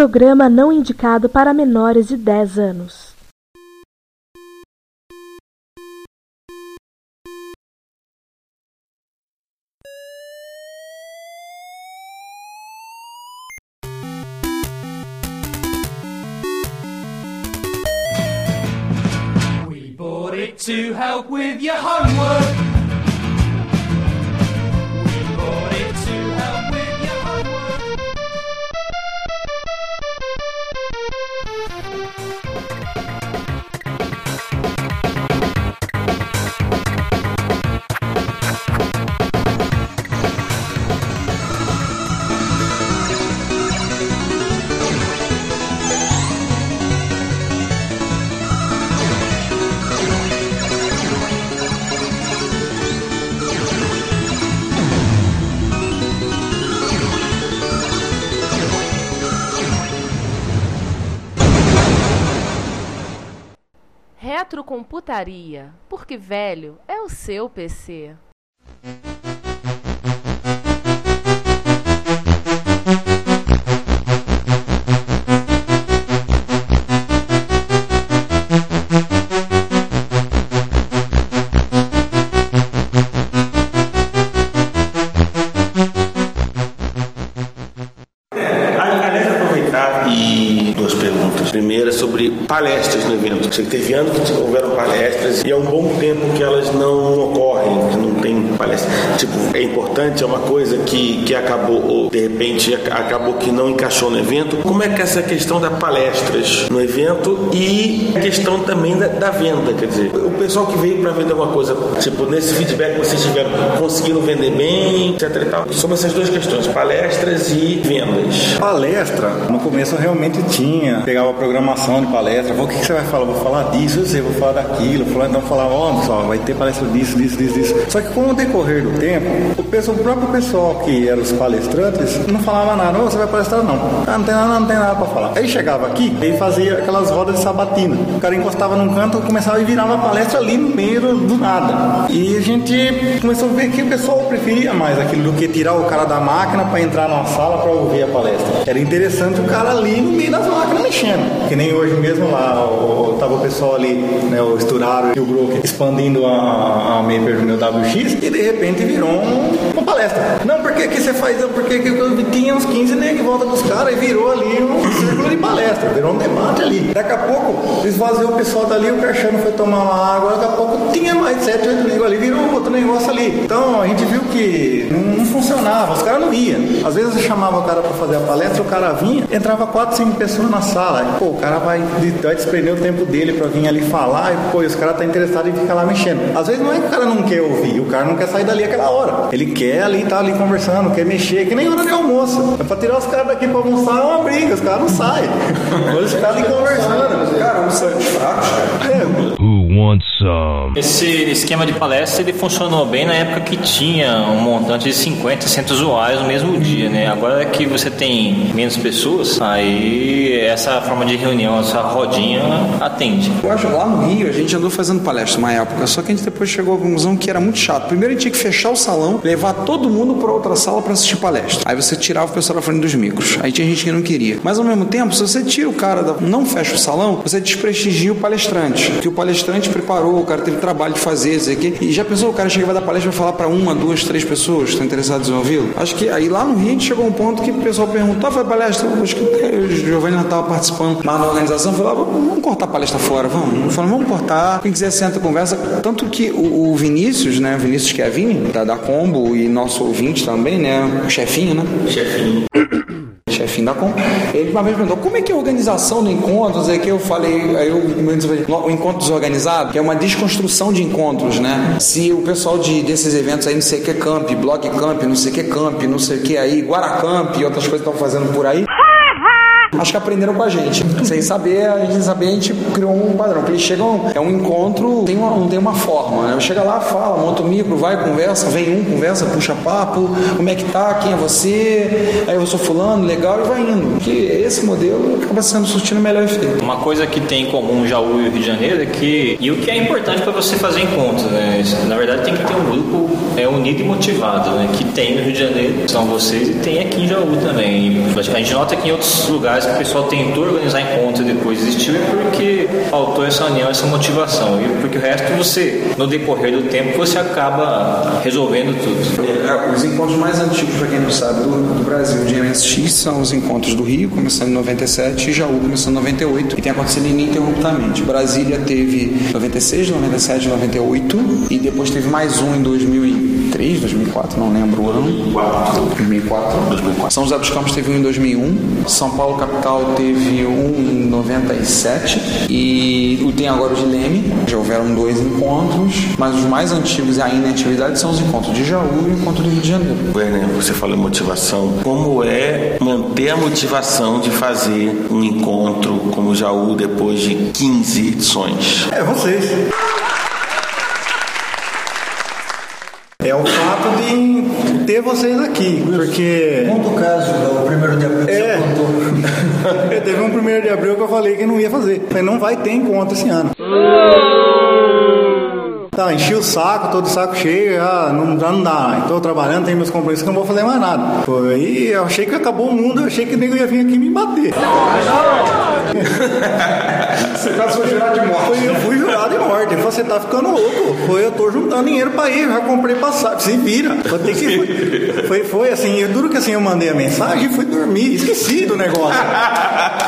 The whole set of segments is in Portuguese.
programa não indicado para menores de 10 anos. We bought it to help with your homework. Retrocomputaria, porque velho é o seu PC. Teve anos que houveram palestras e há um bom tempo que elas não ocorrem, que não tem palestra. Tipo, é importante, é uma coisa que, que acabou, ou de repente acabou que não encaixou no evento. Como é que é essa questão das palestras no evento e a questão também da, da venda? Quer dizer, pessoal que veio para vender alguma coisa, tipo, nesse feedback vocês tiveram, conseguiram vender bem, etc e tal. Sobre essas duas questões, palestras e vendas. Palestra, no começo eu realmente tinha, pegava a programação de palestra, o que, que você vai falar? Vou falar disso, eu sei, vou falar daquilo, falar, então falava, ó, pessoal, vai ter palestra disso, disso, disso, disso. Só que com o decorrer do tempo, o, pessoal, o próprio pessoal que eram os palestrantes não falava nada, não, você vai palestrar não. Ah, não tem nada, não tem nada pra falar. Aí chegava aqui e fazia aquelas rodas de sabatina. O cara encostava num canto, começava e virava a palestra ali no meio do, do nada. E a gente começou a ver que o pessoal preferia mais aquilo do que tirar o cara da máquina para entrar numa sala para ouvir a palestra. Era interessante o cara ali no meio das máquinas mexendo. Que nem hoje mesmo lá, o, tava o pessoal ali, né, o Esturaro e o Brook expandindo a, a Maper no meu WX e de repente virou um, uma palestra. Não, porque que você faz? Porque que eu tinha uns 15 negros em volta dos caras e virou ali um de palestra, virou um debate ali. Daqui a pouco esvaziou o pessoal dali, o Cachano foi tomar uma água, daqui a pouco tinha mais 7, 8 negros ali, virou outro negócio ali. Então a gente viu que não, funcionava, os caras não iam. Às vezes eu chamava o cara para fazer a palestra, o cara vinha, entrava 4, 5 pessoas na sala. Pô, o cara vai, vai desprender o tempo dele para vir ali falar, e pô, os caras tá interessado em ficar lá mexendo. Às vezes não é que o cara não quer ouvir, o cara não quer sair dali aquela hora. Ele quer ali tá ali conversando, quer mexer, que nem hora de almoço. É pra tirar os caras daqui pra almoçar é uma briga, os caras não saem. Eles ficam ali conversando. Cara, almoçando de fracos, cara. É, Who wants some? Esse esquema de palestra ele funcionou bem na época que tinha um montante de 50, 100 usuários no mesmo dia, né? Agora que você tem menos pessoas, aí essa forma de reunião, essa rodinha atende. Eu acho lá no Rio a gente andou fazendo palestra uma época, só que a gente depois chegou à conclusão que era muito chato. Primeiro a gente tinha que fechar o salão, levar todo mundo para outra sala para assistir palestra. Aí você tirava o pessoal da frente dos micros. Aí tinha gente que não queria. Mas ao mesmo tempo, se você tira o cara, da... não fecha o salão, você desprestigia o palestrante. Que o palestrante preparou, o cara teve trabalho de fazer, dizer que. E já pensou, o cara chega vai dar palestra vai falar para uma, duas, três pessoas que estão interessadas em ouvi-lo? Acho que aí lá no Rio a gente chegou um ponto que o pessoal perguntou, ah, foi palestra? Acho que o Giovanni não estava participando lá na organização, falou, ah, vamos cortar a palestra fora, vamos. Falou, vamos cortar, quem quiser senta, conversa. Tanto que o, o Vinícius, né, Vinícius Kevin, da, da Combo, e nosso ouvinte também, né, o chefinho, né? Chefinho. Chefinho da Com, ele uma vez perguntou como é que é a organização do encontro, aí que eu falei, aí eu, o encontro desorganizado, que é uma desconstrução de encontros, né? Se o pessoal de, desses eventos aí, não sei o que camp, blog camp, não sei o que camp, não sei o que aí, Guaracamp e outras coisas estão fazendo por aí. Acho que aprenderam com a gente. Sem saber, a gente saber, a gente criou um padrão. Porque eles chegam, é um encontro, tem uma, não tem uma forma. Né? Chega lá, fala, monta o micro, vai, conversa, vem um, conversa, puxa papo, como é que tá, quem é você, aí eu sou fulano, legal, e vai indo. Porque esse modelo acaba sendo surtindo melhor efeito. Uma coisa que tem em comum Jaú e Rio de Janeiro é que, e o que é importante para você fazer encontros, né? Na verdade tem que ter um grupo é, unido e motivado, né? Que tem no Rio de Janeiro, são vocês, e tem aqui em Jaú também. A gente nota que em outros lugares que o pessoal tentou organizar encontros e depois desistiu é porque faltou essa união, essa motivação. E porque o resto você, no decorrer do tempo, você acaba resolvendo tudo. É, Os encontros mais antigos, para quem não sabe, do, do Brasil de MSX são os encontros do Rio, começando em 97, e Jaú, começando em 98, e tem acontecido ininterruptamente. Brasília teve 96, 97, 98, e depois teve mais um em 2003, 2004, não lembro o ano. 2004. 2004. São José dos Campos teve um em 2001, São Paulo capital teve um em 97, e o tem agora o de Leme, já houveram dois encontros, mas os mais antigos e ainda em atividade são os encontros de Jaú e o encontro do Rio de Janeiro. Werner, você falou em motivação. Como é manter a motivação de fazer um encontro como o Jaú depois de 15 edições? É vocês. É o fato de ter vocês aqui, porque. Conta o caso do primeiro de abril que É. você contou. Teve um primeiro de abril que eu falei que não ia fazer. Falei, não vai ter encontro esse ano. Tá, enchi o saco, todo saco cheio, ah, não, já não dá. Estou trabalhando, tenho meus compromissos que não vou fazer mais nada. Foi, aí eu achei que acabou o mundo, eu achei que o nego ia vir aqui me bater. Você caso foi jurado de morte. Foi, eu fui jurado de morte. Você tá ficando louco. Foi, eu tô juntando dinheiro pra ir, já comprei passagem. Se vira. Vou ter que foi, foi, foi assim, eu duro que assim eu mandei a mensagem e fui dormir. Esqueci do negócio.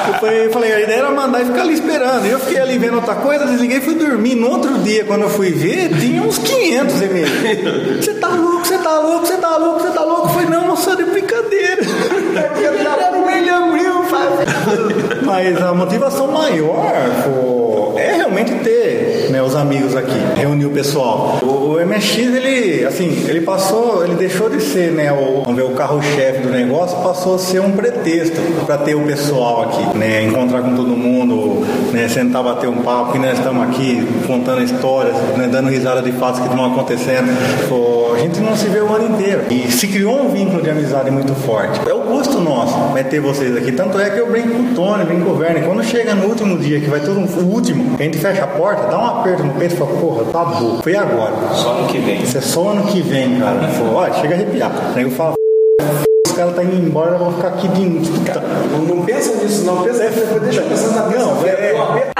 Eu falei, eu falei, a ideia era mandar e ficar ali esperando. E eu fiquei ali vendo outra coisa, desliguei e fui dormir. No outro dia, quando eu fui ver, tinha uns 500 e-mails. Você tá louco, você tá louco, você tá louco, você tá louco. Eu falei, não, moça, de brincadeira. Era o mês de abril, faz. Mas a motivação maior pô, é realmente ter né, os amigos aqui, reunir o pessoal. O, o MX, ele, assim, ele passou, ele deixou de ser, né, o, o carro-chefe do negócio, passou a ser um pretexto para ter o pessoal aqui, né, encontrar com todo mundo, né, sentar, bater um papo, que nós estamos aqui contando histórias, né, dando risada de fatos que estão acontecendo. Pô, a gente não se vê o ano inteiro. E se criou um vínculo de amizade muito forte. É o gosto nosso, vai ter vocês aqui. Tanto é que eu brinco com o Tony, brinco com o Werner. Quando chega no último dia, que vai todo um, o último, a gente fecha a porta, dá um aperto no peito e fala, porra, tá bom. Foi agora. Só no que vem. Isso é só ano que vem, cara. Pô, Olha, chega a arrepiar. Aí eu falo, os caras tá indo embora, eu vou ficar aqui de. Não, não pensa nisso, não. Pensa, deixa eu pensar na Não, é-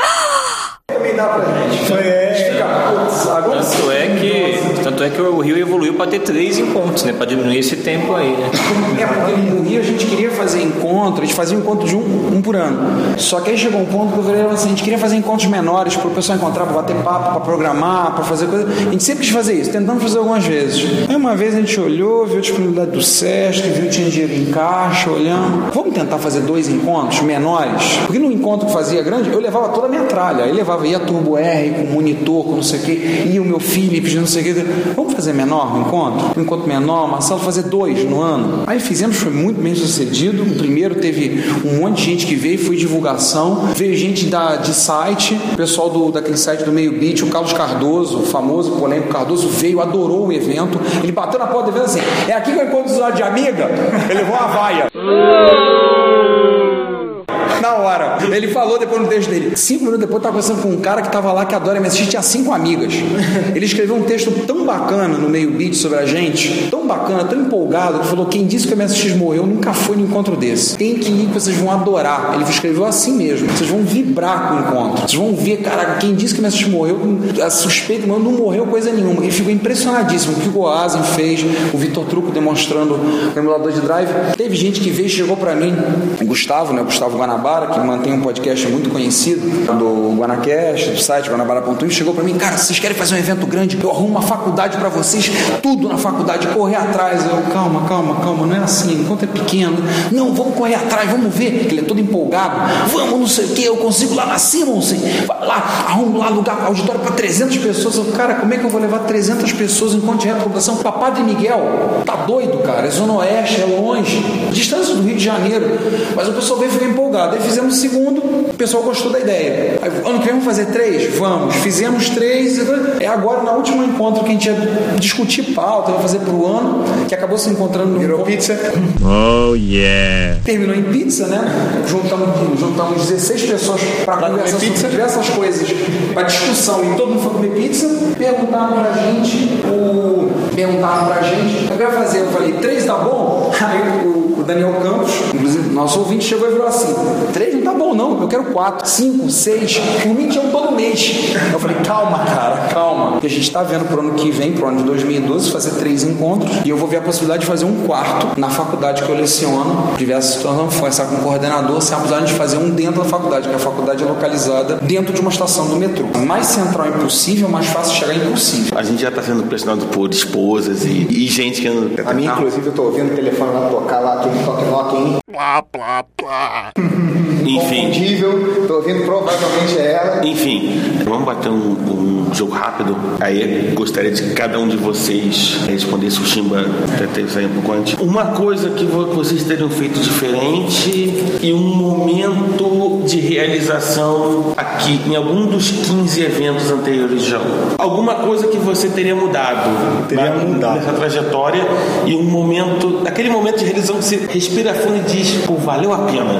também dá pra gente. Foi, é, agora Tanto é que, tanto é que o Rio evoluiu para ter três encontros, né? Para diminuir esse tempo aí, né? É, porque no Rio a gente queria fazer encontro, a gente fazia um encontro de um, um por ano. Só que aí chegou um ponto que eu falei assim, a gente queria fazer encontros menores para o pessoal encontrar, para bater papo, para programar, para fazer coisa. A gente sempre quis fazer isso, tentamos fazer algumas vezes. Aí uma vez a gente olhou, viu a disponibilidade do Sesc, viu que tinha dinheiro em caixa, olhando. Vamos tentar fazer dois encontros menores? Porque no encontro que fazia grande, eu levava toda a minha tralha. Aí levava, ia Turbo R, com monitor, com não sei o quê, ia o meu Philips, não sei o quê. Vamos fazer menor um encontro? Um encontro menor, Marcelo, fazer dois no ano. Aí fizemos, foi muito bem sucedido. O primeiro teve um monte de gente que veio, foi divulgação. Veio gente da, de site, o pessoal do, daquele site do Meio Beat, o Carlos Cardoso, o famoso polêmico Cardoso, veio, adorou o evento. Ele bateu na porta do evento assim: é aqui que eu encontro os de amiga? Ele levou uma vaia. Hora. Ele falou depois no texto dele. Cinco minutos depois, eu tava conversando com um cara que tava lá que adora MSX, tinha cinco amigas. Ele escreveu um texto tão bacana no meio beat sobre a gente, tão bacana, tão empolgado, que falou: quem disse que o MSX morreu nunca foi num encontro desse. Tem que ir que vocês vão adorar. Ele escreveu assim mesmo. Vocês vão vibrar com o encontro. Vocês vão ver, caraca, quem disse que o MSX morreu, a suspeita, mas não morreu coisa nenhuma. Ele ficou impressionadíssimo. O que o Goazen fez, o Vitor Truco demonstrando o emulador de drive. Teve gente que veio e chegou pra mim, o Gustavo, né? O Gustavo Guanabara, que mantém um podcast muito conhecido do Guanacast, do site guanabara.com, chegou pra mim, cara, vocês querem fazer um evento grande? Eu arrumo uma faculdade pra vocês, tudo na faculdade, correr atrás. Eu, calma, calma, calma, não é assim, enquanto é pequeno. Não, vamos correr atrás, vamos ver. Ele é todo empolgado. Vamos, não sei o que, eu consigo lá na Simonsen. Vai lá, arrumo lá lugar, auditório pra 300 pessoas. Eu, cara, como é que eu vou levar 300 pessoas em encontro de repoblação pra Padre Miguel? Tá doido, cara? É Zona Oeste, é longe. Distância do Rio de Janeiro. Mas o pessoal veio ficou empolgado. Aí fizemos o segundo o pessoal gostou da ideia. Aí, ano que vem vamos fazer três? Vamos. Fizemos três. É agora, na última encontro que a gente ia discutir pauta, ia fazer pro ano, que acabou se encontrando no Virou pizza. Oh yeah. Terminou em pizza, né? Juntamos, juntamos 16 pessoas para conversar sobre diversas coisas, para discussão, e todo mundo foi comer pizza. Perguntaram pra gente, o... perguntaram pra gente, eu quero fazer, eu falei, três tá bom? Aí o, o Daniel Campos, inclusive, nosso ouvinte chegou e falou assim: três não tá bom, não, eu quero quatro, cinco, seis, por mim tinha um todo mês. Eu falei, calma, cara, calma. Porque a gente tá vendo pro ano que vem, pro ano de 2012, fazer três encontros, e eu vou ver a possibilidade de fazer um quarto na faculdade que eu leciono, diversas situações, conversar com o coordenador, se há a possibilidade de fazer um dentro da faculdade, que a faculdade é localizada dentro de uma estação do metrô. Mais central impossível, mais fácil chegar impossível. A gente já está sendo pressionado por esposas e, e gente que não. A mim, inclusive, eu tô ouvindo o telefone lá tocar lá, aquele toque-toque, hein? Plá, plá, plá. Enfim. Confundível, tô ouvindo provavelmente é ela. Enfim, vamos bater um, um jogo rápido. Aí gostaria de que cada um de vocês respondesse o Chimba tentei sair um pouco antes. Uma coisa que vo- vocês teriam feito diferente e um momento de realização aqui em algum dos 15 eventos anteriores já. Alguma coisa que você teria mudado. Teria na- mudado. Nessa trajetória e um momento, aquele momento de realização que você respira fundo e diz, pô, valeu a pena.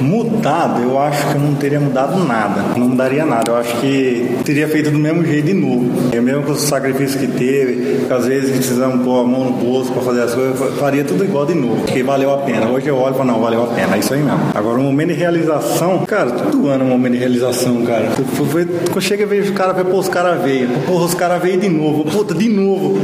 Mudado, eu acho que eu não teria mudado nada. Não mudaria nada. Eu acho que teria feito do mesmo jeito de novo. Eu mesmo com os sacrifícios que teve, que às vezes precisamos pôr a mão no bolso para fazer as coisas, eu faria tudo igual de novo. Porque valeu a pena. Hoje eu olho e falo, não, valeu a pena. É isso aí mesmo. Agora, o momento de realização, cara, todo ano é um momento de realização, cara. Quando chega e vejo os caras, pô, os caras veio. Pô, os caras veio de novo. Puta, de novo.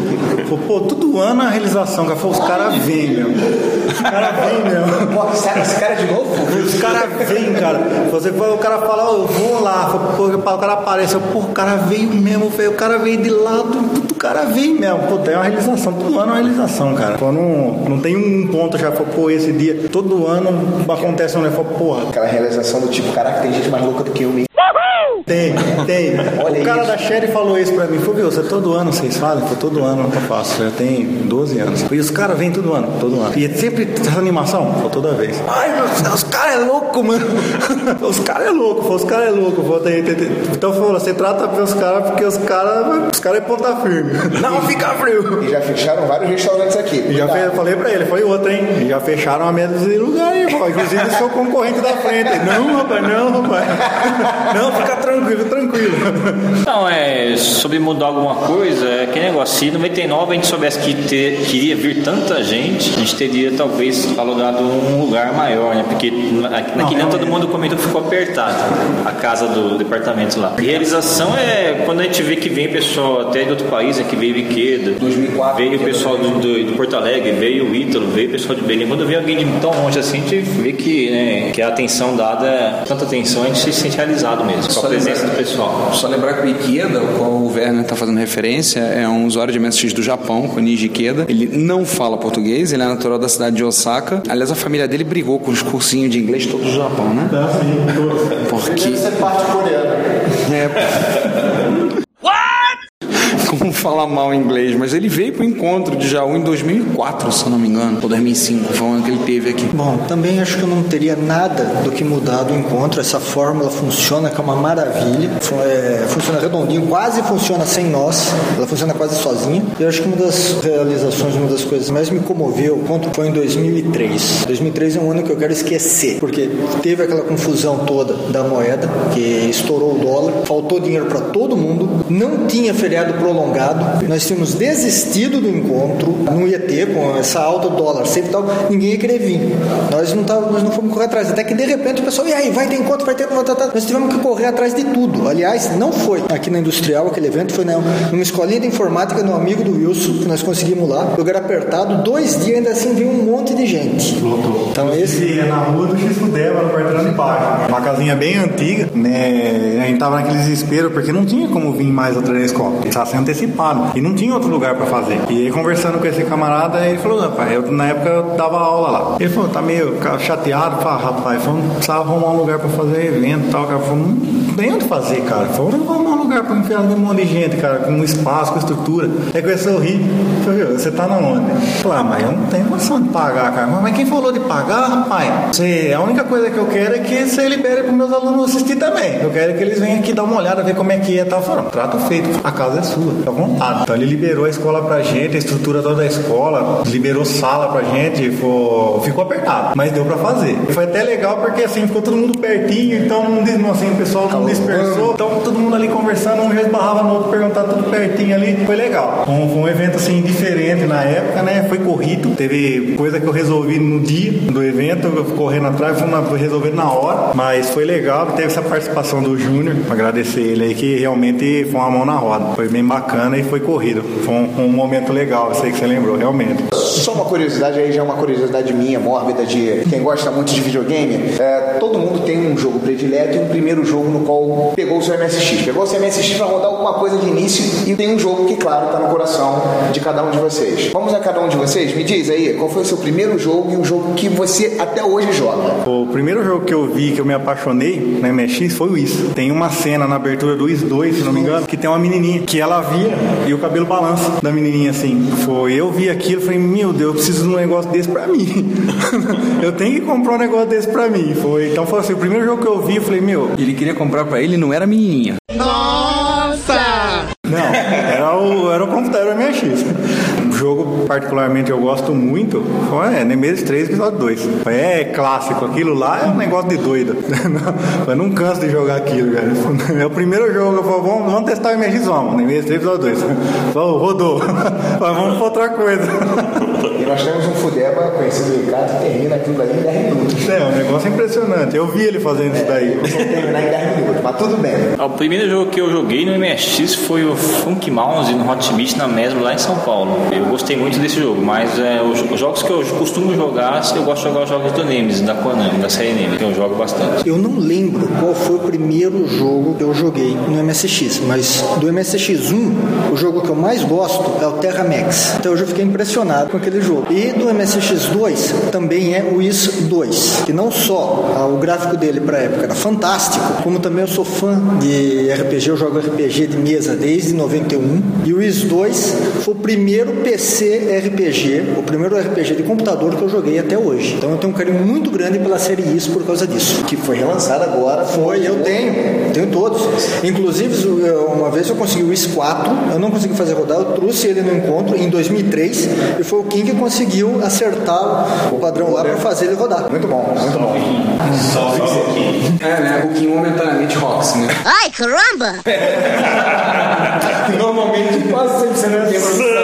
Pô, todo ano é a realização, cara. Os caras vêm, meu. Os caras vêm, meu. Pô, esse cara- é de novo? Os caras vêm, cara. Você o cara fala, ó, eu vou lá. O cara aparece, pô, o cara veio mesmo. O cara veio de lado, o cara vem mesmo. Pô, tem uma realização. Todo ano é uma realização, cara. Pô, não, não tem um ponto já, pô, esse dia. Todo ano acontece um negócio, porra. Aquela realização do tipo, caraca, tem gente mais louca do que eu mesmo. Tem, tem. Olha o cara isso. da Sherry falou isso pra mim. Falou, viu, você todo ano vocês fazem? Foi todo ano que eu faço. Já tem 12 anos. E os caras vêm todo ano, todo ano. E é sempre essa animação? Foi toda vez. Ai, meu Deus, os caras é louco, mano. os caras é louco, pô, os caras é louco. Pô, tem, tem, tem. Então falou, você trata bem os caras porque os caras. Os caras é ponta firme. Não fica frio. E já fecharam vários restaurantes aqui. E já fe- falei pra ele, falei outra, hein? E já fecharam a meia dúzia de lugar aí, pô. Inclusive seu concorrente da frente. Não, rapaz, não, rapaz. Não, fica tranquilo, tranquilo. Não, é sobre mudar alguma coisa, é que negócio. Se em 99 a gente soubesse que ter, queria vir tanta gente, a gente teria talvez alugado um lugar maior, né? Porque na- naquele ano todo mundo comentou que ficou apertado a casa do departamento lá. Realização é quando a gente vê que vem pessoal até de outro país, né? Que veio Iqueda, 2004, veio o pessoal do, do, do Porto Alegre, veio o Ítalo, veio o pessoal de Belém. Quando vem alguém de tão longe assim, a gente vê que, né, que a atenção dada, tanta atenção, a gente se sente realizado mesmo, com Só a presença lembrar- do pessoal. Só lembrar que o Ikeda, ao qual o Werner está fazendo referência, é um usuário de MSX do Japão, com Niji Ikeda. Ele não fala português, ele é natural da cidade de Osaka. Aliás, a família dele brigou com os cursinhos de inglês todos do Japão, né? Porque Deve ser parte coreana. é. Como falar mal inglês, mas ele veio pro encontro de Jaú em 2004, se não me engano, ou 2005, foi o ano que ele teve aqui. Bom, também acho que eu não teria nada do que mudar do encontro. Essa fórmula funciona, que é uma maravilha. É, funciona redondinho, quase funciona sem nós. Ela funciona quase sozinha. Eu acho que uma das realizações, uma das coisas mais me comoveu, o encontro foi em 2003. 2003 é um ano que eu quero esquecer, porque teve aquela confusão toda da moeda, que estourou o dólar, faltou dinheiro para todo mundo, não tinha feriado prolongado. Nós tínhamos desistido do encontro, não ia ter com essa alta do dólar, sempre tal, ninguém ia querer vir. Nós não, tava, nós não fomos correr atrás, até que de repente o pessoal, e aí, vai ter encontro, vai ter tá, tá. nós tivemos que correr atrás de tudo. Aliás, não foi aqui na Industrial, aquele evento foi na, numa escolinha de informática no amigo do Wilson, que nós conseguimos lá, lugar apertado, dois dias ainda assim veio um monte de gente. Então esse é na rua do X Deva, no quarteirão de baixo. Uma casinha bem antiga, né? A gente tava naquele desespero porque não tinha como vir mais outra vez Copa. Estava sendo E não tinha outro lugar pra fazer. E aí, conversando com esse camarada, ele falou, rapaz, eu, na época eu dava aula lá. Ele falou, tá meio chateado, fala, rapaz, falou, precisava arrumar um lugar pra fazer evento e tal. Cara falou, não tem onde fazer, cara. Falou, vamos arrumar um lugar pra enfiar um monte de gente, cara, com um espaço, com estrutura. Aí começou a rir. Falei, você tá na onde? Falei, ah, mas eu não tenho condição de pagar, cara. Mas quem falou de pagar, rapaz? Você, a única coisa que eu quero é que você libere para meus alunos assistir também. Eu quero que eles venham aqui dar uma olhada, ver como é que é. Tal. Falaram, trato feito, a casa é sua, à vontade. Então ele liberou a escola pra gente, a estrutura toda da escola, liberou sala pra gente, ficou, ficou apertado, mas deu pra fazer. Foi até legal porque assim, ficou todo mundo pertinho, então não, assim, o pessoal não dispersou, então todo mundo ali conversando, um já esbarrava no outro, perguntava tudo pertinho ali, foi legal. Um, foi um evento assim diferente na época, né? Foi corrido, teve coisa que eu resolvi no dia do evento, eu correndo atrás, foi, uma, foi resolvido na hora, mas foi legal, teve essa participação do Júnior, agradecer ele aí que realmente foi uma mão na roda, foi bem bacana e foi corrido. Foi um, um momento legal, eu sei que você lembrou, realmente. Só uma curiosidade aí, já é uma curiosidade minha, mórbida, de quem gosta muito de videogame. É, todo mundo tem um jogo predileto e um primeiro jogo no qual pegou o seu MSX. Pegou o seu MSX para rodar alguma coisa de início e tem um jogo que, claro, tá no coração de cada um de vocês. Vamos a cada um de vocês? Me diz aí, qual foi o seu primeiro jogo e o jogo que você até hoje joga? O primeiro jogo que eu vi, que eu me apaixonei na MSX foi o Is. Tem uma cena na abertura do Is 2, se não me engano, que tem uma menininha que ela e o cabelo balança da menininha assim. Foi, eu vi aquilo e falei, meu Deus, eu preciso de um negócio desse pra mim. eu tenho que comprar um negócio desse pra mim. Foi, então foi assim, o primeiro jogo que eu vi, eu falei, meu. Ele queria comprar pra ele, não era menininha. Nossa! Não, era o, era o computador MSX. Jogo particularmente eu gosto muito foi é, Nemesis 3 episódio 2. É clássico, aquilo lá é um negócio de doido. Eu não canso de jogar aquilo, cara. É o primeiro jogo, eu falo, vamos, vamos testar o vamos. Nemesis 3 episódio 2. Falou, rodou. Mas vamos pra outra coisa. E nós temos um Fudeba conhecido Ricardo que termina aquilo dali em 10 minutos. É, um negócio impressionante. Eu vi ele fazendo isso daí. Terminar em 10 minutos, mas tudo bem. O primeiro jogo que eu joguei no MSX foi o Funk Mouse no Hot Beat na Mesmo lá em São Paulo. Eu gostei muito desse jogo, mas é, os, os jogos que eu costumo jogar, eu gosto de jogar os jogos do Nemesis, da Konami, da série Nemesis, que eu jogo bastante. Eu não lembro qual foi o primeiro jogo que eu joguei no MSX, mas do MSX1, o jogo que eu mais gosto é o Terra Max. Então eu já fiquei impressionado com aquele jogo. E do MSX2 também é o IS 2, que não só ah, o gráfico dele para época era fantástico, como também eu sou fã de RPG, eu jogo RPG de mesa desde 91. E o IS 2 foi o primeiro PC RPG, o primeiro RPG de computador que eu joguei até hoje. Então eu tenho um carinho muito grande pela série IS por causa disso. Que foi relançado agora. Foi, eu tenho, tenho todos. Inclusive, uma vez eu consegui o IS 4, eu não consegui fazer rodar, eu trouxe ele no encontro em 2003 e foi o Kim que conseguiu acertar o padrão lá para fazer ele rodar. Muito bom, muito bom. Só, só um pouquinho. É, né? O Kim momentaneamente rocks, né? Ai, caramba! Normalmente quase sempre você não lembra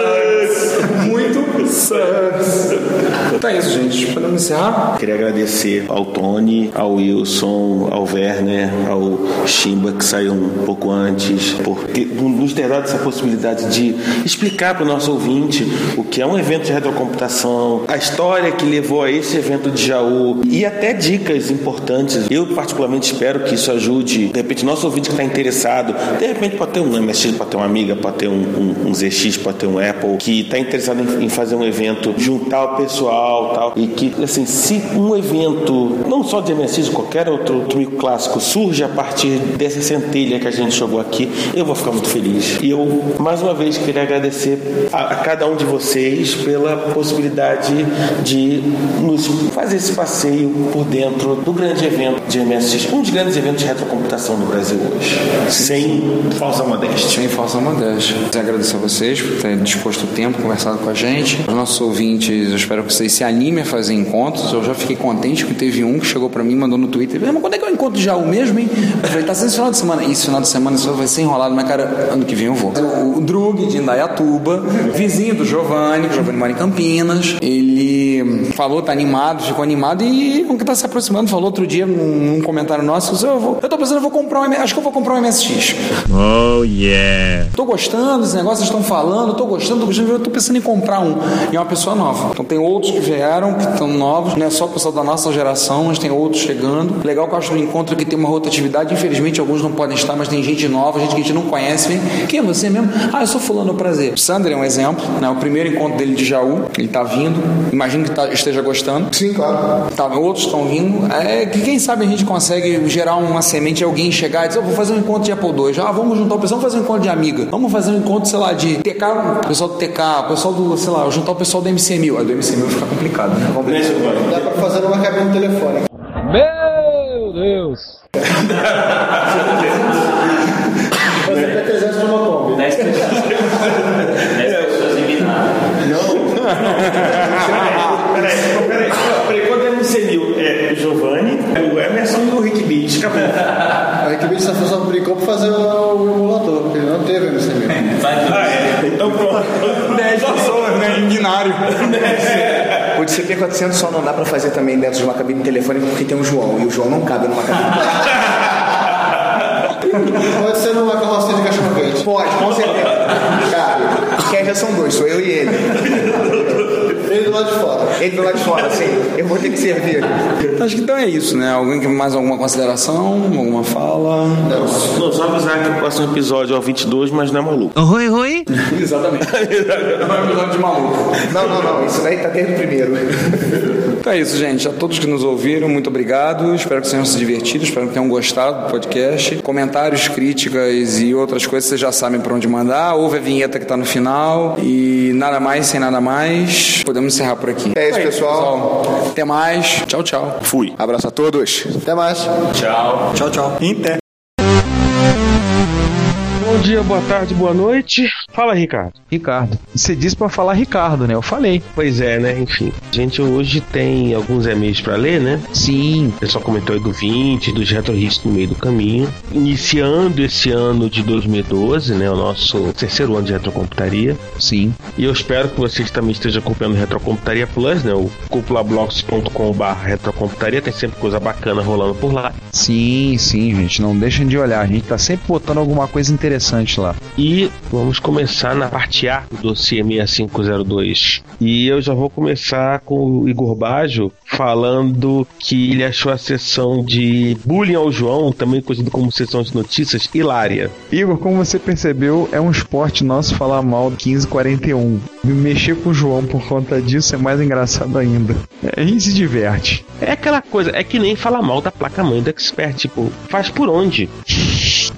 Então é isso, gente. Podemos encerrar? Queria agradecer ao Tony, ao Wilson, ao Werner, ao Chimba, que saiu um pouco antes, por nos ter dado essa possibilidade de explicar para o nosso ouvinte o que é um evento de retrocomputação, a história que levou a esse evento de Jaú e até dicas importantes. Eu, particularmente, espero que isso ajude, de repente, nosso ouvinte que está interessado, de repente, pode ter um MSX, pode ter uma Amiga, pode ter um, um, um ZX, pode ter um Apple, que está interessado em, em fazer um evento, juntar o pessoal tal. E que, assim, se um evento, não só de MSX, qualquer outro, micro clássico, surge a partir dessa centelha que a gente jogou aqui, eu vou ficar muito feliz. E eu, mais uma vez, queria agradecer a, a cada um de vocês pela possibilidade de nos fazer esse passeio por dentro do grande evento de MSX, um dos grandes eventos de retrocomputação no Brasil hoje. Sem falsa modéstia. Sem falsa modéstia. Agradecer a vocês por terem disposto o tempo, conversado com a gente. Nossos ouvintes, eu espero que vocês se animem a fazer encontros. Eu já fiquei contente que teve um que chegou pra mim mandou no Twitter. Mas quando é que eu encontro de Jaú mesmo, hein? Eu falei, tá sendo esse final de semana. Esse final de semana isso vai ser enrolado, mas cara, ano que vem eu vou. O, o Drug de Indaiatuba, vizinho do Giovanni, o Giovanni mora em Campinas. Ele falou, tá animado, ficou animado e como que tá se aproximando, falou outro dia num, num comentário nosso, eu, vou, eu tô pensando, eu vou comprar um acho que eu vou comprar um MSX. Oh yeah. Tô gostando, esses negócios estão falando, tô gostando, tô gostando, eu tô pensando em comprar um. E é uma pessoa nova. Então tem outros que vieram, que estão novos, não é só o pessoal da nossa geração, mas tem outros chegando. Legal que eu acho no encontro que tem uma rotatividade, infelizmente alguns não podem estar, mas tem gente nova, gente que a gente não conhece. Vem, quem é você mesmo? Ah, eu sou fulano, prazer. O Sander é um exemplo, né? O primeiro encontro dele de Jaú, ele tá vindo, imagino que tá- esteja gostando. Sim, claro. Tá, outros estão vindo. É que quem sabe a gente consegue gerar uma semente, alguém chegar e dizer, eu vou fazer um encontro de Apple II. Ah, vamos juntar o pessoal, vamos fazer um encontro de amiga. Vamos fazer um encontro, sei lá, de TK, o pessoal do TK, o pessoal do, sei lá, juntar o pessoal do MC1000. Aí do MC1000 fica complicado, né? Dá pra fazer numa cabine telefônica. Meu Deus! Fazer até 300 numa Kombi. 10 pessoas. 10 pessoas em Peraí, peraí, peraí, quando é MC1000 é o Giovanni, o Emerson e o Rick Beat. Acabou. A Wikipedia só só publicou pra fazer o emulador, porque ele não teve MC1000. Ah, é. Então pronto. 10 pessoas, né? Em binário. O de CP400 só não dá pra fazer também dentro de uma cabine telefônica porque tem o João, e o João não cabe numa cabine. Pode ser numa carrocinha de cachorro quente. Pode, com certeza. Cabe. Quem já são dois, sou eu e ele. Ele do lado de fora. Ele do lado de fora, sim. Eu vou ter que servir. Acho que então é isso, né? Alguém que mais alguma consideração, alguma fala? Não, só avisar que o próximo episódio é o 22, mas não é maluco. Oi, oi! Exatamente. Não é um episódio de maluco. Não, não, não. Isso daí tá desde o primeiro. Então é isso, gente. A todos que nos ouviram, muito obrigado. Espero que tenham se divertido, espero que tenham gostado do podcast. Comentários, críticas e outras coisas, vocês já sabem para onde mandar. Ouve a vinheta que tá no final. E nada mais, sem nada mais. Podemos encerrar por aqui. É isso, pessoal. Até mais. Tchau, tchau. Fui. Abraço a todos. Até mais. Tchau. Tchau, tchau. Inter. Bom dia, boa tarde, boa noite. Fala, Ricardo. Ricardo. Você disse pra falar Ricardo, né? Eu falei. Pois é, né? Enfim. A gente hoje tem alguns e-mails pra ler, né? Sim. O pessoal comentou aí do 20, dos retro hits no meio do caminho. Iniciando esse ano de 2012, né? O nosso terceiro ano de retrocomputaria. Sim. E eu espero que vocês também estejam acompanhando Retrocomputaria Plus, né? O cupulablogs.com.br retrocomputaria. Tem sempre coisa bacana rolando por lá. Sim, sim, gente. Não deixem de olhar. A gente tá sempre botando alguma coisa interessante lá. E vamos começar na parte A do dossiê 6502. E eu já vou começar com o Igor Bajo falando que ele achou a sessão de bullying ao João, também conhecido como sessão de notícias, hilária. Igor, como você percebeu, é um esporte nosso falar mal do 1541. Me mexer com o João por conta disso é mais engraçado ainda. A gente se diverte. É aquela coisa, é que nem falar mal da placa-mãe do Expert, tipo, faz por onde?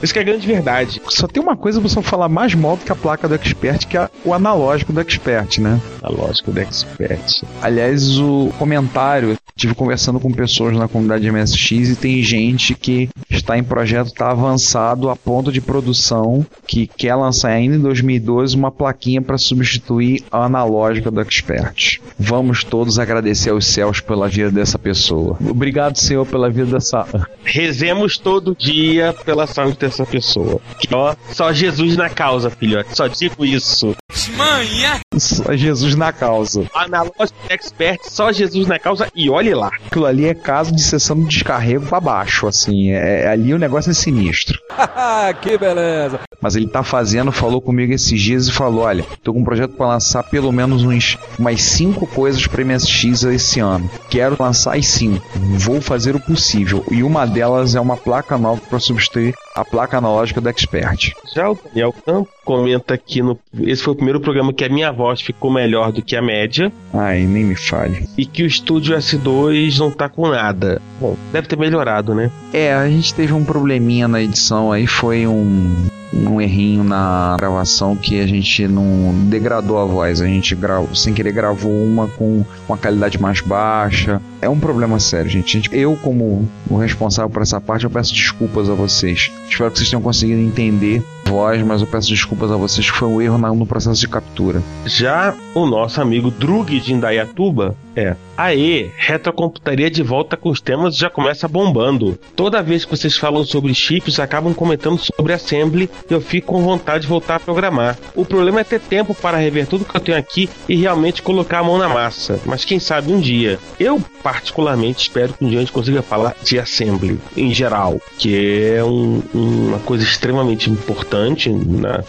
Isso que é a grande verdade. Só tem uma coisa pra você falar mais mal do que a placa do Expert, que é o analógico do Expert, né? Analógico do Expert. Aliás, o comentário, tive conversando com pessoas na comunidade MSX e tem gente que está em projeto, está avançado a ponto de produção, que quer lançar ainda em 2012 uma plaquinha para substituir a analógica do Expert. Vamos todos agradecer aos céus pela vida dessa pessoa. Obrigado, Senhor, pela vida dessa. Rezemos todo dia pela saúde dessa pessoa. Que, ó, só Jesus na causa, filhote. Só digo isso. Manha! Só Jesus na causa. Analógico expert, só Jesus na causa e olhe lá. Aquilo ali é caso de sessão de descarrego pra baixo, assim. É, ali o negócio é sinistro. que beleza! Mas ele tá fazendo, falou comigo esses dias e falou: olha, tô com um projeto para lançar pelo menos uns umas cinco coisas pra MSX esse ano. Quero lançar as cinco. Vou fazer o possível. E uma delas é uma placa nova para substituir a placa analógica do Expert. Já o Daniel Campo comenta que no, esse foi o primeiro programa que a minha voz ficou melhor do que a média. Ai, nem me fale. E que o estúdio S2 não tá com nada. Bom, deve ter melhorado, né? É, a gente teve um probleminha na edição aí, foi um, um errinho na gravação que a gente não degradou a voz. A gente gravou, sem querer gravou uma com uma qualidade mais baixa. É um problema sério, gente. Eu, como o responsável por essa parte, eu peço desculpas a vocês. Espero que vocês tenham conseguido entender voz, mas eu peço desculpas a vocês que foi um erro no processo de captura. Já o nosso amigo Drug de Indaiatuba é. Aê, retrocomputaria de volta com os temas já começa bombando. Toda vez que vocês falam sobre chips, acabam comentando sobre assembly e eu fico com vontade de voltar a programar. O problema é ter tempo para rever tudo que eu tenho aqui e realmente colocar a mão na massa. Mas quem sabe um dia. Eu, particularmente espero que um dia a gente consiga falar de Assembly em geral, que é um- uma coisa extremamente importante na,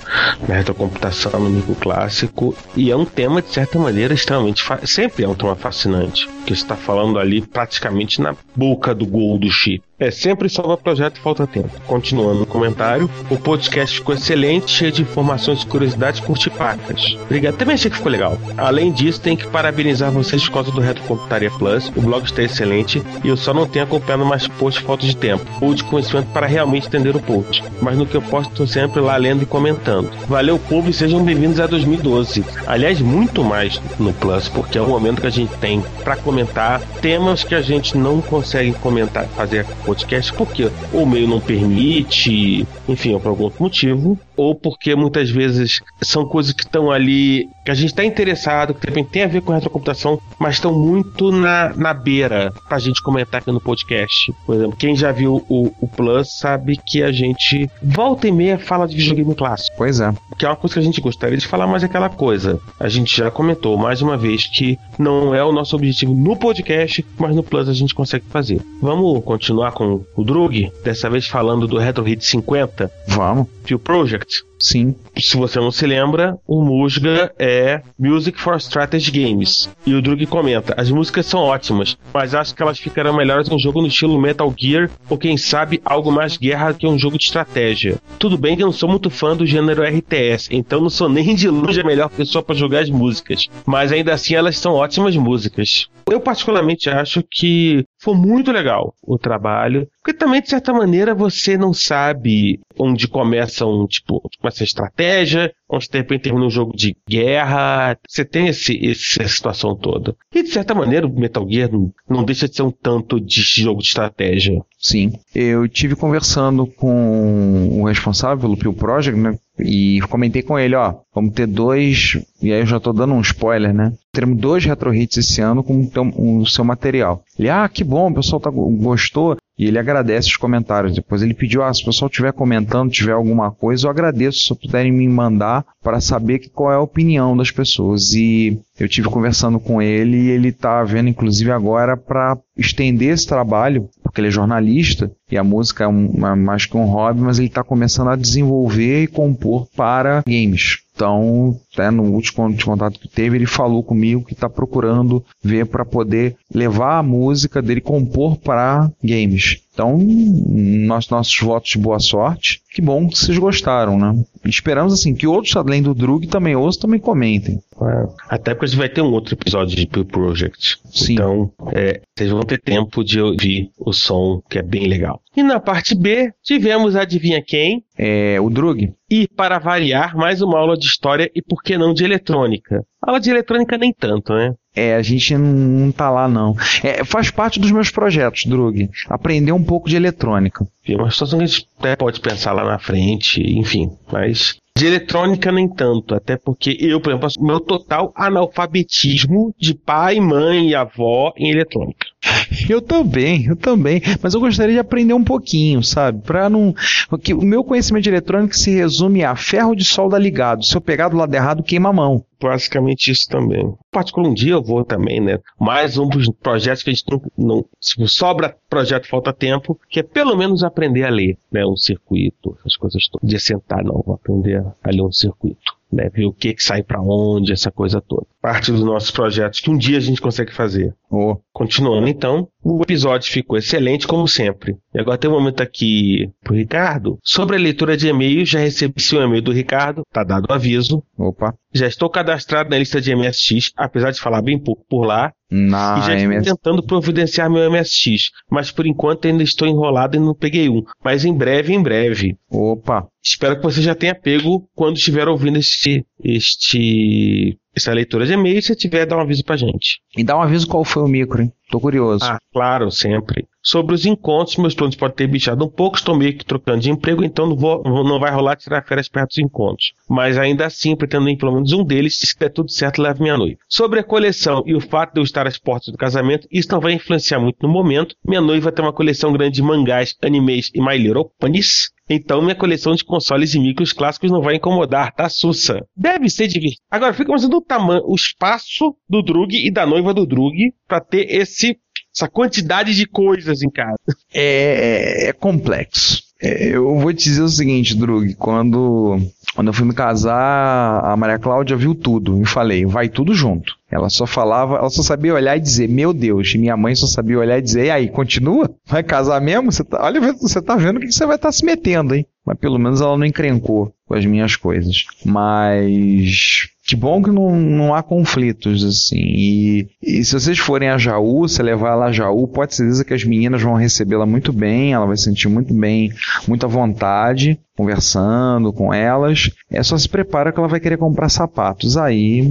na retrocomputação, no microclássico, e é um tema, de certa maneira, extremamente. sempre é um tema fascinante, que está falando ali praticamente na boca do gol do chip. É sempre salva projeto e falta tempo. Continuando no comentário, o podcast ficou excelente, cheio de informações, curiosidades, curtipacas. Obrigado. Também achei que ficou legal. Além disso, tem que parabenizar vocês por causa do Retrocomputaria Plus. O blog está excelente e eu só não tenho acompanhado mais posts falta de tempo ou de conhecimento para realmente entender o post. Mas no que eu posto, estou sempre lá lendo e comentando. Valeu, povo, e sejam bem-vindos a 2012. Aliás, muito mais no Plus, porque é o momento que a gente tem para comentar temas que a gente não consegue comentar, fazer podcast, porque o meio não permite, enfim, por algum outro motivo, ou porque muitas vezes são coisas que estão ali, que a gente está interessado, que de repente tem a ver com retrocomputação, mas estão muito na, na beira pra gente comentar aqui no podcast. Por exemplo, quem já viu o, o Plus sabe que a gente volta e meia fala de videogame clássico. Pois é. Que é uma coisa que a gente gostaria de falar, mas é aquela coisa. A gente já comentou mais uma vez que não é o nosso objetivo no podcast, mas no Plus a gente consegue fazer. Vamos continuar com o Drug, dessa vez falando do Retro Hit 50. Vamos. Pio Project. Sim. Se você não se lembra, o Musga é Music for Strategy Games. E o Drug comenta: as músicas são ótimas, mas acho que elas ficarão melhores em um jogo no estilo Metal Gear ou quem sabe algo mais guerra que um jogo de estratégia. Tudo bem que eu não sou muito fã do gênero RTS, então não sou nem de longe a melhor pessoa para jogar as músicas, mas ainda assim elas são ótimas músicas. Eu particularmente acho que foi muito legal o trabalho, porque também de certa maneira você não sabe onde começa um tipo, começa a estratégia, onde de repente termina um jogo de guerra, você tem esse, essa situação toda. E de certa maneira o Metal Gear não deixa de ser um tanto de jogo de estratégia. Sim. Eu tive conversando com o responsável pelo Pio Project, né? E comentei com ele, ó, vamos ter dois, e aí eu já tô dando um spoiler, né? Teremos dois retro hits esse ano com o seu material. Ele, ah, que bom, o pessoal tá, gostou. E ele agradece os comentários. Depois ele pediu, ah, se o pessoal estiver comentando, tiver alguma coisa, eu agradeço se puderem me mandar para saber qual é a opinião das pessoas. E eu tive conversando com ele e ele tá vendo, inclusive agora, para estender esse trabalho, porque ele é jornalista e a música é, um- é mais que um hobby, mas ele está começando a desenvolver e compor para games. Então, até no último último contato que teve, ele falou comigo que está procurando ver para poder levar a música dele compor para games. Então, nós, nossos votos de boa sorte. Que bom que vocês gostaram, né? Esperamos assim que outros, além do Drug, também ouçam, também comentem. É, Até porque a gente vai ter um outro episódio de Pio Project. Então, é, vocês vão ter tempo de ouvir o som, que é bem legal. E na parte B, tivemos Adivinha Quem? É, o Drug. E, para variar, mais uma aula de história e, por que não, de eletrônica. Aula de eletrônica nem tanto, né? É, a gente não, tá lá não. É, faz parte dos meus projetos, Drug. Aprender um pouco de eletrônica. É uma situação que a gente até pode pensar lá na frente, enfim. Mas de eletrônica nem tanto, até porque eu, por exemplo, meu total analfabetismo de pai, mãe e avó em eletrônica. Eu também, eu também. Mas eu gostaria de aprender um pouquinho, sabe? Pra não. Porque o meu conhecimento de eletrônica se resume a ferro de solda ligado. Se eu pegar do lado errado, queima a mão. Basicamente isso também. Particular um dia eu vou também, né? Mais um dos projetos que a gente não, não se sobra projeto falta tempo, que é pelo menos aprender a ler, né? Um circuito, essas coisas todas. De sentar não, vou aprender a ler um circuito. Né, ver o que, que sai para onde, essa coisa toda. Parte dos nossos projetos que um dia a gente consegue fazer. Oh. Continuando então, o episódio ficou excelente como sempre. E agora tem um momento aqui pro Ricardo. Sobre a leitura de e-mails, já recebi seu e-mail do Ricardo, tá dado o aviso. Opa. Já estou cadastrado na lista de MSX, apesar de falar bem pouco por lá. Na e já estou MS... tentando providenciar meu MSX, mas por enquanto ainda estou enrolado e não peguei um. Mas em breve, em breve. Opa. Espero que você já tenha pego quando estiver ouvindo este, este, essa leitura de e-mail. Se tiver, dá um aviso pra gente. E dá um aviso qual foi o micro, hein? Tô curioso. Ah, claro, sempre. Sobre os encontros, meus planos podem ter bichado um pouco, estou meio que trocando de emprego, então não, vou, não vai rolar tirar férias perto dos encontros. Mas ainda assim, pretendo ir pelo menos um deles, se der tudo certo, leve minha noiva. Sobre a coleção e o fato de eu estar às portas do casamento, isso não vai influenciar muito no momento. Minha noiva tem uma coleção grande de mangás, animes e My Little Ponies. Então minha coleção de consoles e micros clássicos não vai incomodar, tá, Sussa? Deve ser divertido. Agora, fica imaginando o tamanho, o espaço do Drug e da noiva do Drug para ter esse essa quantidade de coisas em casa. É, é complexo. É, eu vou te dizer o seguinte, Drug, quando, quando eu fui me casar, a Maria Cláudia viu tudo e falei, vai tudo junto. Ela só falava, ela só sabia olhar e dizer, meu Deus, minha mãe só sabia olhar e dizer, e aí, continua? Vai casar mesmo? Você tá, olha, você tá vendo que você vai estar se metendo, hein? Mas pelo menos ela não encrencou com as minhas coisas. Mas que bom que não, não há conflitos, assim. E, e se vocês forem a Jaú, se levar ela a Jaú, pode ser que as meninas vão recebê-la muito bem, ela vai se sentir muito bem, muita vontade, conversando com elas. É só se prepara que ela vai querer comprar sapatos. Aí,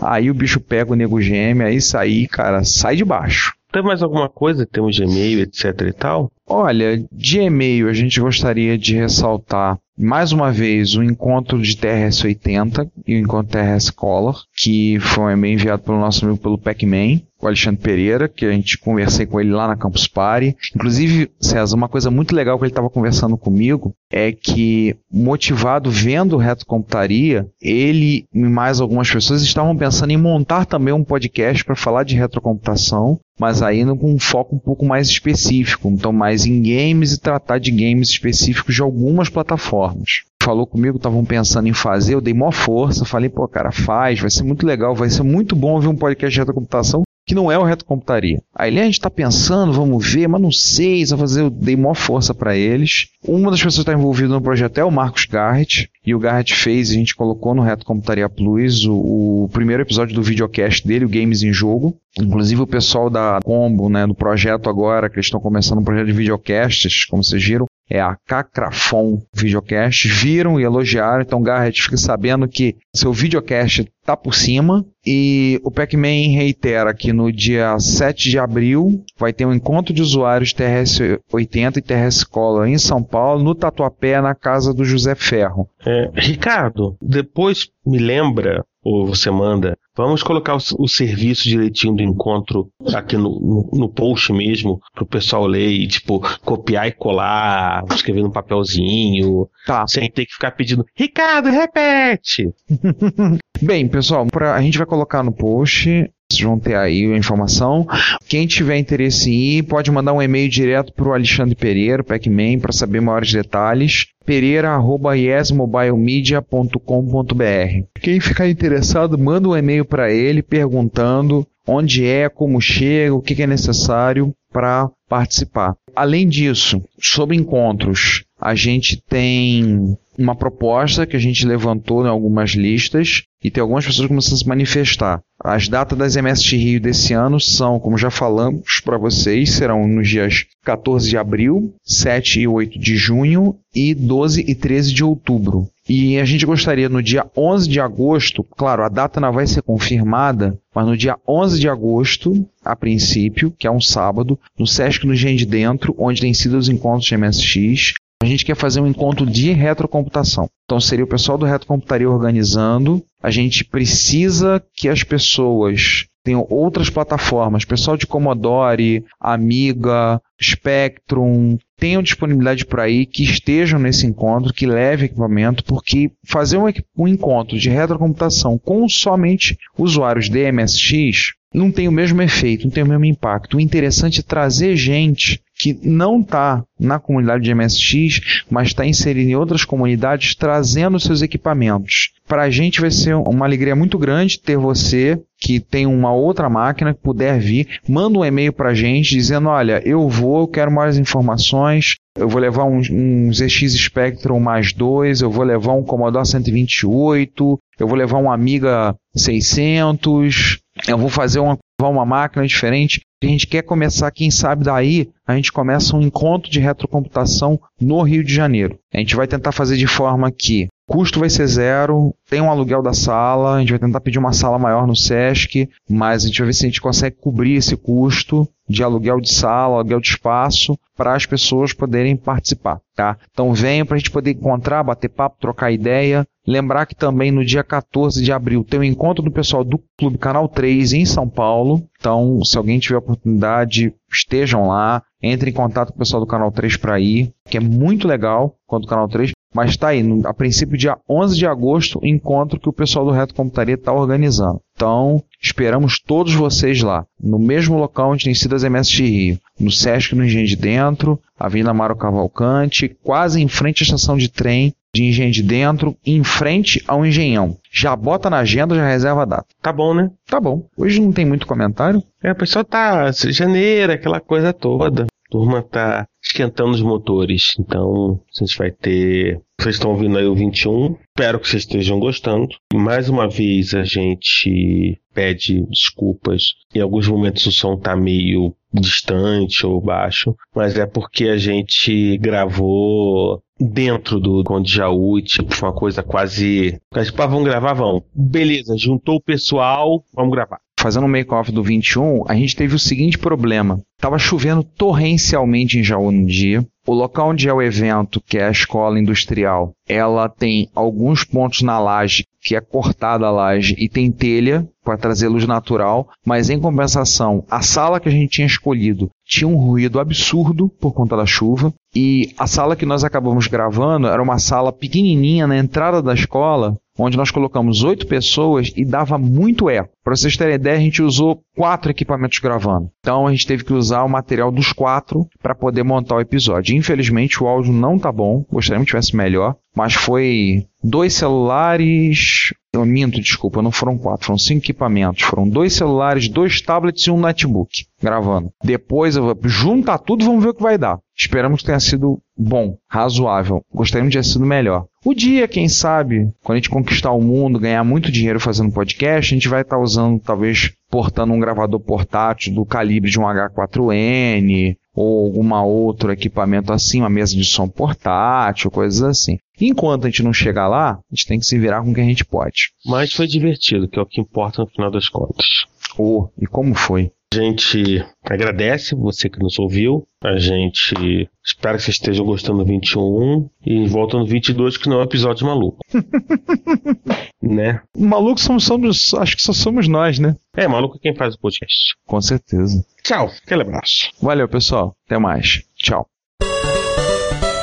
aí o bicho pega o nego gêmeo, aí sair, cara, sai de baixo. Tem mais alguma coisa? Temos de e-mail, etc e tal? Olha, de e-mail a gente gostaria de ressaltar mais uma vez o encontro de TRS-80 e o encontro TRS-Color, que foi enviado pelo nosso amigo pelo Pac-Man, o Alexandre Pereira, que a gente conversei com ele lá na Campus Party. Inclusive, César, uma coisa muito legal que ele estava conversando comigo é que, motivado vendo o Reto Computaria, ele e mais algumas pessoas estavam pensando em montar também um podcast para falar de retrocomputação, mas aí com um foco um pouco mais específico, então mais em games e tratar de games específicos de algumas plataformas. Falou comigo, estavam pensando em fazer, eu dei maior força, falei, pô, cara, faz, vai ser muito legal, vai ser muito bom ouvir um podcast de retrocomputação que não é o Reto Computaria. Aí a gente está pensando, vamos ver, mas não sei, se fazer, eu dei maior força para eles. Uma das pessoas que está envolvida no projeto é o Marcos Garrett, e o Garrett fez, a gente colocou no Reto Computaria Plus o, o primeiro episódio do videocast dele, o Games em Jogo. Inclusive o pessoal da Combo, né, do projeto agora, que eles estão começando um projeto de videocasts, como vocês viram, é a Cacrafon Videocast, viram e elogiaram. Então, Garrett, fique sabendo que seu videocast tá por cima. E o Pac-Man reitera que no dia 7 de abril vai ter um encontro de usuários TRS-80 e TRS-Color em São Paulo, no Tatuapé, na casa do José Ferro. É, Ricardo, depois me lembra, ou você manda, vamos colocar o, o serviço direitinho do encontro aqui no, no, no post mesmo, pro pessoal ler e, tipo, copiar e colar, escrever no papelzinho, tá. sem ter que ficar pedindo, Ricardo, repete! Bem, pessoal, pra, a gente vai colocar no post. Vocês vão ter aí a informação. Quem tiver interesse em ir, pode mandar um e-mail direto para o Alexandre Pereira, Pac-Man, para saber maiores detalhes. pereira.yesmobilemedia.com.br Quem ficar interessado, manda um e-mail para ele perguntando onde é, como chega, o que, é necessário para participar. Além disso, sobre encontros, a gente tem uma proposta que a gente levantou em algumas listas e tem algumas pessoas começando a se manifestar. As datas das MST Rio desse ano são, como já falamos para vocês, serão nos dias 14 de abril, 7 e 8 de junho e 12 e 13 de outubro. E a gente gostaria no dia 11 de agosto, claro, a data não vai ser confirmada, mas no dia 11 de agosto, a princípio, que é um sábado, no Sesc no Gen de Dentro, onde tem sido os encontros de MSX, a gente quer fazer um encontro de retrocomputação. Então seria o pessoal do Retrocomputaria organizando. A gente precisa que as pessoas tenham outras plataformas, pessoal de Commodore, Amiga, Spectrum, tenham disponibilidade por aí, que estejam nesse encontro, que leve equipamento, porque fazer um, um encontro de retrocomputação com somente usuários de MSX não tem o mesmo efeito, não tem o mesmo impacto. O interessante é trazer gente que não está na comunidade de MSX, mas está inserido em outras comunidades, trazendo seus equipamentos. Para a gente vai ser uma alegria muito grande ter você que tem uma outra máquina que puder vir, manda um e-mail para a gente dizendo, olha, eu vou, eu quero mais informações, eu vou levar um, um ZX Spectrum mais 2, eu vou levar um Commodore 128, eu vou levar um Amiga 600, eu vou fazer uma, uma máquina diferente. A gente quer começar, quem sabe daí, a gente começa um encontro de retrocomputação no Rio de Janeiro. A gente vai tentar fazer de forma que custo vai ser zero, tem um aluguel da sala, a gente vai tentar pedir uma sala maior no SESC, mas a gente vai ver se a gente consegue cobrir esse custo de aluguel de sala, aluguel de espaço, para as pessoas poderem participar, tá? Então venham para a gente poder encontrar, bater papo, trocar ideia. Lembrar que também no dia 14 de abril tem o um encontro do pessoal do Clube Canal 3 em São Paulo. Então, se alguém tiver oportunidade, estejam lá, entre em contato com o pessoal do Canal 3 para ir, que é muito legal quando o Canal 3 Mas tá aí, a princípio, dia 11 de agosto, encontro que o pessoal do Reto Computaria está organizando. Então, esperamos todos vocês lá, no mesmo local onde tem sido as MSX Rio, no Sesc no Engenho de Dentro, Avenida Mário Cavalcante, quase em frente à estação de trem de Engenho de Dentro, em frente ao Engenhão. Já bota na agenda, já reserva a data. Tá bom, né? Tá bom. Hoje não tem muito comentário. É, o pessoal tá. Janeiro, aquela coisa toda. A turma tá esquentando os motores. Então, a gente vai ter. Vocês estão ouvindo aí o 21. Espero que vocês estejam gostando. Mais uma vez a gente pede desculpas. Em alguns momentos o som tá meio distante ou baixo, mas é porque a gente gravou dentro do Conde Jaú tipo, foi uma coisa quase. Tipo, ah, vamos gravar, vamos. Beleza, juntou o pessoal, vamos gravar. Fazendo o make-off do 21, a gente teve o seguinte problema. Tava chovendo torrencialmente em Jaú no dia. O local onde é o evento, que é a escola industrial, ela tem alguns pontos na laje, que é cortada a laje, e tem telha para trazer luz natural, mas em compensação, a sala que a gente tinha escolhido tinha um ruído absurdo por conta da chuva, e a sala que nós acabamos gravando era uma sala pequenininha na entrada da escola, onde nós colocamos oito pessoas e dava muito eco. Para vocês terem ideia, a gente usou quatro equipamentos gravando. Então a gente teve que usar o material dos quatro para poder montar o episódio. Infelizmente o áudio não tá bom, gostaria que tivesse melhor, mas foi dois celulares. Eu minto, desculpa, não foram quatro, foram cinco equipamentos. Foram dois celulares, dois tablets e um notebook gravando. Depois eu vou juntar tudo, vamos ver o que vai dar. Esperamos que tenha sido bom, razoável. Gostaríamos de ter sido melhor. O dia, quem sabe, quando a gente conquistar o mundo, ganhar muito dinheiro fazendo podcast, a gente vai estar usando, talvez, portando um gravador portátil do calibre de um H4N ou alguma outro equipamento assim, uma mesa de som portátil, coisas assim. Enquanto a gente não chegar lá, a gente tem que se virar com o que a gente pode. Mas foi divertido, que é o que importa no final das contas. Oh, e como foi? A gente agradece você que nos ouviu. A gente espera que vocês estejam gostando do 21 e volta no 22, que não é um episódio maluco. né? Malucos somos, somos, acho que só somos nós, né? É, maluco é quem faz o podcast. Com certeza. Tchau, aquele abraço. Valeu, pessoal. Até mais. Tchau.